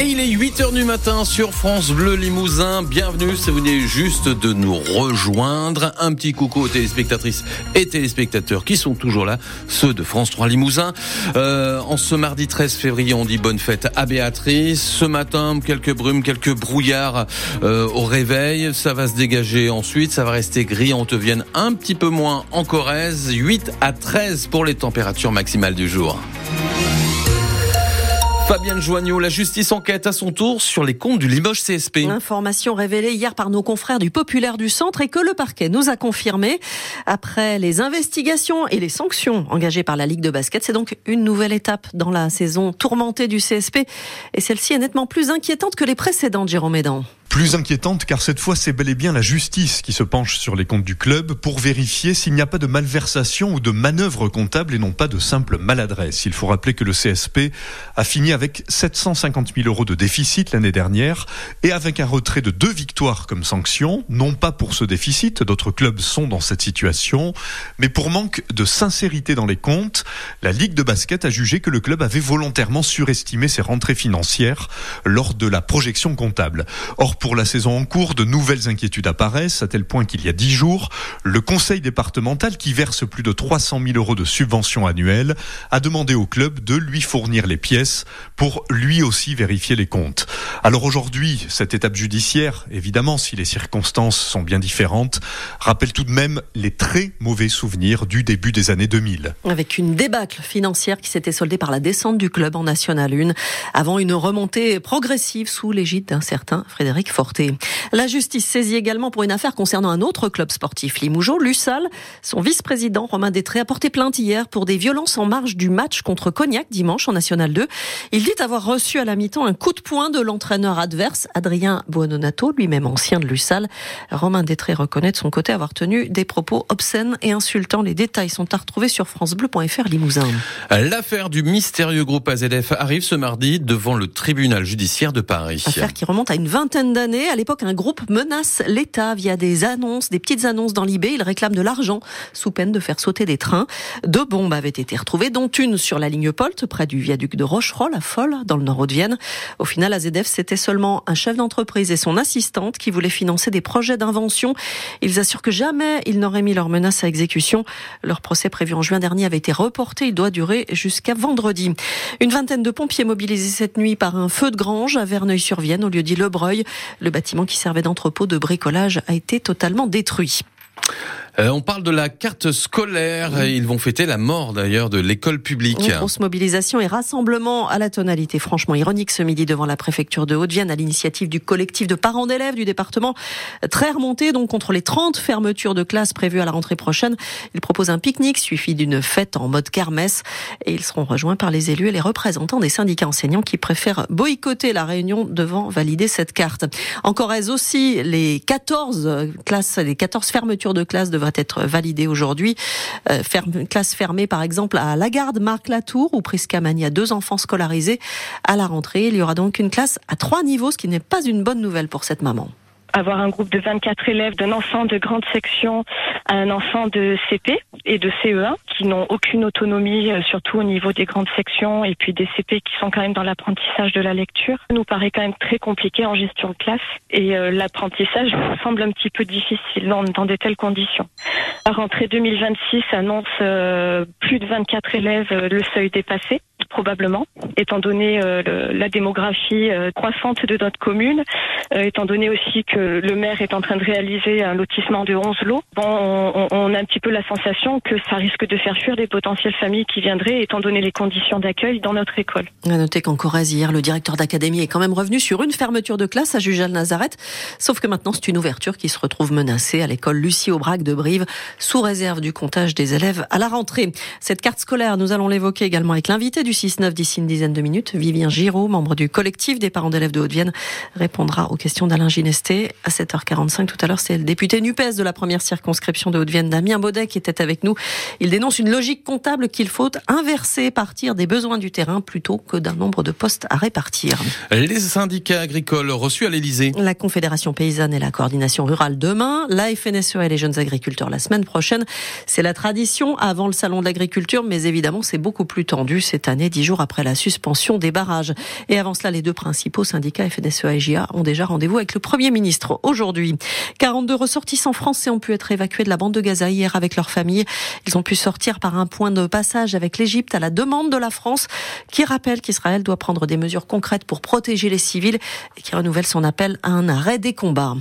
Et il est 8h du matin sur France Bleu Limousin. Bienvenue si vous venez juste de nous rejoindre. Un petit coucou aux téléspectatrices et téléspectateurs qui sont toujours là, ceux de France 3 Limousin. Euh, en ce mardi 13 février, on dit bonne fête à Béatrice. Ce matin, quelques brumes, quelques brouillards euh, au réveil. Ça va se dégager ensuite, ça va rester gris. On te vienne un petit peu moins en Corrèze. 8 à 13 pour les températures maximales du jour. Fabienne Joignot, la justice enquête à son tour sur les comptes du Limoges CSP. Information révélée hier par nos confrères du Populaire du Centre et que le parquet nous a confirmé. Après les investigations et les sanctions engagées par la Ligue de basket, c'est donc une nouvelle étape dans la saison tourmentée du CSP. Et celle-ci est nettement plus inquiétante que les précédentes, Jérôme Médan. Plus inquiétante car cette fois c'est bel et bien la justice qui se penche sur les comptes du club pour vérifier s'il n'y a pas de malversation ou de manœuvre comptable et non pas de simple maladresse. Il faut rappeler que le CSP a fini avec 750 000 euros de déficit l'année dernière et avec un retrait de deux victoires comme sanction, non pas pour ce déficit, d'autres clubs sont dans cette situation, mais pour manque de sincérité dans les comptes, la Ligue de basket a jugé que le club avait volontairement surestimé ses rentrées financières lors de la projection comptable. Or, pour la saison en cours, de nouvelles inquiétudes apparaissent, à tel point qu'il y a dix jours, le conseil départemental, qui verse plus de 300 000 euros de subventions annuelles, a demandé au club de lui fournir les pièces pour lui aussi vérifier les comptes. Alors aujourd'hui, cette étape judiciaire, évidemment, si les circonstances sont bien différentes, rappelle tout de même les très mauvais souvenirs du début des années 2000. Avec une débâcle financière qui s'était soldée par la descente du club en National 1, avant une remontée progressive sous l'égide d'un certain Frédéric Forté. La justice saisit également pour une affaire concernant un autre club sportif, Limoujo, Lussal. Son vice-président, Romain Détré, a porté plainte hier pour des violences en marge du match contre Cognac dimanche en National 2. Il dit avoir reçu à la mi-temps un coup de poing de l'entraîneur adverse, Adrien Buononato, lui-même ancien de Lussal. Romain Détré reconnaît de son côté avoir tenu des propos obscènes et insultants. Les détails sont à retrouver sur francebleu.fr Limousin. L'affaire du mystérieux groupe AZF arrive ce mardi devant le tribunal judiciaire de Paris. Affaire qui remonte à une vingtaine d'années. À l'époque, un groupe menace l'État via des annonces, des petites annonces dans l'IB. Il réclame de l'argent sous peine de faire sauter des trains. Deux bombes avaient été retrouvées, dont une sur la ligne Polt, près du viaduc de Rocheroll, à Folle, dans le nord de Vienne. Au final, AZF, c'était seulement un chef d'entreprise et son assistante qui voulaient financer des projets d'invention. Ils assurent que jamais ils n'auraient mis leurs menaces à exécution. Leur procès prévu en juin dernier avait été reporté. Il doit durer jusqu'à vendredi. Une vingtaine de pompiers mobilisés cette nuit par un feu de grange à Verneuil-sur-Vienne, au lieu dit Lebreuil. Le bâtiment qui servait d'entrepôt de bricolage a été totalement détruit. Euh, on parle de la carte scolaire. Ils vont fêter la mort d'ailleurs de l'école publique. Une grosse mobilisation et rassemblement à la tonalité franchement ironique ce midi devant la préfecture de Haute-Vienne à l'initiative du collectif de parents d'élèves du département. Très remonté donc contre les 30 fermetures de classes prévues à la rentrée prochaine. Ils proposent un pique-nique suivi d'une fête en mode kermesse et ils seront rejoints par les élus et les représentants des syndicats enseignants qui préfèrent boycotter la réunion devant valider cette carte. En Corrèze aussi, les 14 classes, les 14 fermetures de classes devraient être validées aujourd'hui. Euh, ferme, classe fermée par exemple à Lagarde, Marc Latour ou Priscamania, deux enfants scolarisés à la rentrée. Il y aura donc une classe à trois niveaux, ce qui n'est pas une bonne nouvelle pour cette maman avoir un groupe de 24 élèves, d'un enfant de grande section à un enfant de CP et de CE1 qui n'ont aucune autonomie, euh, surtout au niveau des grandes sections et puis des CP qui sont quand même dans l'apprentissage de la lecture, nous paraît quand même très compliqué en gestion de classe et euh, l'apprentissage semble un petit peu difficile dans, dans de telles conditions. La rentrée 2026 annonce euh, plus de 24 élèves, le seuil dépassé probablement, étant donné euh, la démographie euh, croissante de notre commune, euh, étant donné aussi que le maire est en train de réaliser un lotissement de 11 lots. Bon, on, on, a un petit peu la sensation que ça risque de faire fuir des potentielles familles qui viendraient, étant donné les conditions d'accueil dans notre école. À noter qu'en Corrèze, hier, le directeur d'académie est quand même revenu sur une fermeture de classe à Jujal-Nazareth, sauf que maintenant c'est une ouverture qui se retrouve menacée à l'école Lucie Aubrac de Brive, sous réserve du comptage des élèves à la rentrée. Cette carte scolaire, nous allons l'évoquer également avec l'invité du 6-9 d'ici une dizaine de minutes. Vivien Giraud, membre du collectif des parents d'élèves de Haute-Vienne, répondra aux questions d'Alain Ginesté à 7h45. Tout à l'heure, c'est le député NUPES de la première circonscription de Haute-Vienne, Damien Baudet, qui était avec nous. Il dénonce une logique comptable qu'il faut inverser, partir des besoins du terrain plutôt que d'un nombre de postes à répartir. Les syndicats agricoles reçus à l'Elysée. La Confédération paysanne et la coordination rurale demain, la FNSE et les jeunes agriculteurs la semaine prochaine. C'est la tradition avant le salon de l'agriculture, mais évidemment, c'est beaucoup plus tendu cette année. Dix jours après la suspension des barrages. Et avant cela, les deux principaux syndicats FNSEA et JA ont déjà rendez-vous avec le Premier ministre aujourd'hui. 42 ressortissants français ont pu être évacués de la bande de Gaza hier avec leur famille. Ils ont pu sortir par un point de passage avec l'Égypte à la demande de la France qui rappelle qu'Israël doit prendre des mesures concrètes pour protéger les civils et qui renouvelle son appel à un arrêt des combats.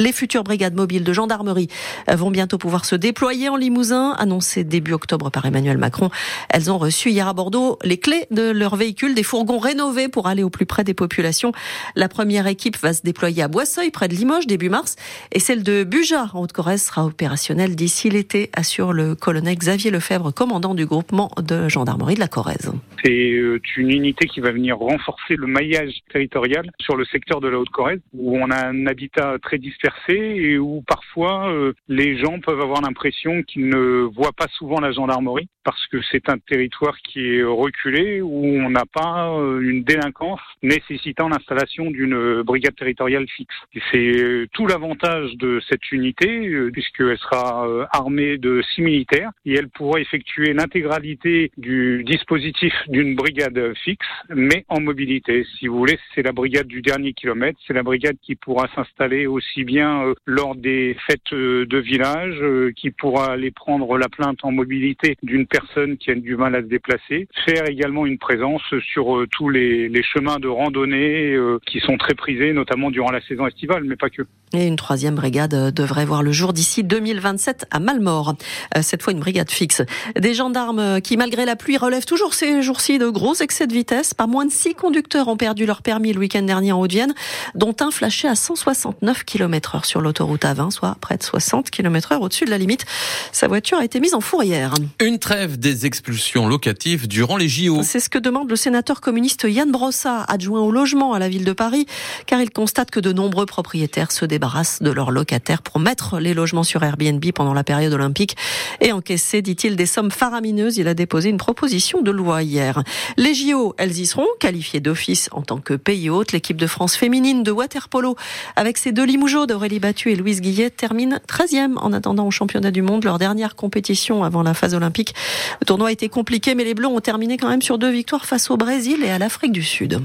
Les futures brigades mobiles de gendarmerie vont bientôt pouvoir se déployer en Limousin, annoncé début octobre par Emmanuel Macron. Elles ont reçu hier à Bordeaux les clés de leurs véhicules, des fourgons rénovés pour aller au plus près des populations. La première équipe va se déployer à Boisseuil, près de Limoges, début mars, et celle de Buja, en Haute-Corrèze, sera opérationnelle d'ici l'été, assure le colonel Xavier Lefebvre, commandant du groupement de gendarmerie de la Corrèze. C'est euh, une unité qui va venir renforcer le maillage territorial sur le secteur de la Haute-Corrèze, où on a un habitat très dispersé et où parfois euh, les gens peuvent avoir l'impression qu'ils ne voient pas souvent la gendarmerie parce que c'est un territoire qui est reculé où on n'a pas euh, une délinquance nécessitant l'installation d'une brigade territoriale fixe. C'est euh, tout l'avantage de cette unité puisqu'elle sera armée de six militaires et elle pourra effectuer l'intégralité du dispositif d'une brigade fixe mais en mobilité. Si vous voulez, c'est la brigade du dernier kilomètre, c'est la brigade qui pourra s'installer aussi bien euh, lors des fêtes euh, de village, euh, qui pourra aller prendre la plainte en mobilité d'une personne qui a du mal à se déplacer, faire également une présence sur tous les, les, chemins de randonnée qui sont très prisés, notamment durant la saison estivale, mais pas que. Et une troisième brigade devrait voir le jour d'ici 2027 à Malmort. Cette fois une brigade fixe. Des gendarmes qui, malgré la pluie, relèvent toujours ces jours-ci de gros excès de vitesse. Pas moins de six conducteurs ont perdu leur permis le week-end dernier en Haute-Vienne, dont un flashé à 169 km sur l'autoroute A20, soit près de 60 km heure au-dessus de la limite. Sa voiture a été mise en fourrière. Une trêve des expulsions locatives durant les JO. C'est ce que demande le sénateur communiste Yann Brossa, adjoint au logement à la ville de Paris, car il constate que de nombreux propriétaires se débarrassent de leurs locataires pour mettre les logements sur Airbnb pendant la période olympique et encaisser, dit-il, des sommes faramineuses. Il a déposé une proposition de loi hier. Les JO, elles y seront, qualifiées d'office en tant que pays hôte. L'équipe de France féminine de waterpolo, avec ses deux Limougeaux de Aurélie Battu et Louise Guillet terminent 13e en attendant au championnat du monde, leur dernière compétition avant la phase olympique. Le tournoi a été compliqué, mais les Bleus ont terminé quand même sur deux victoires face au Brésil et à l'Afrique du Sud.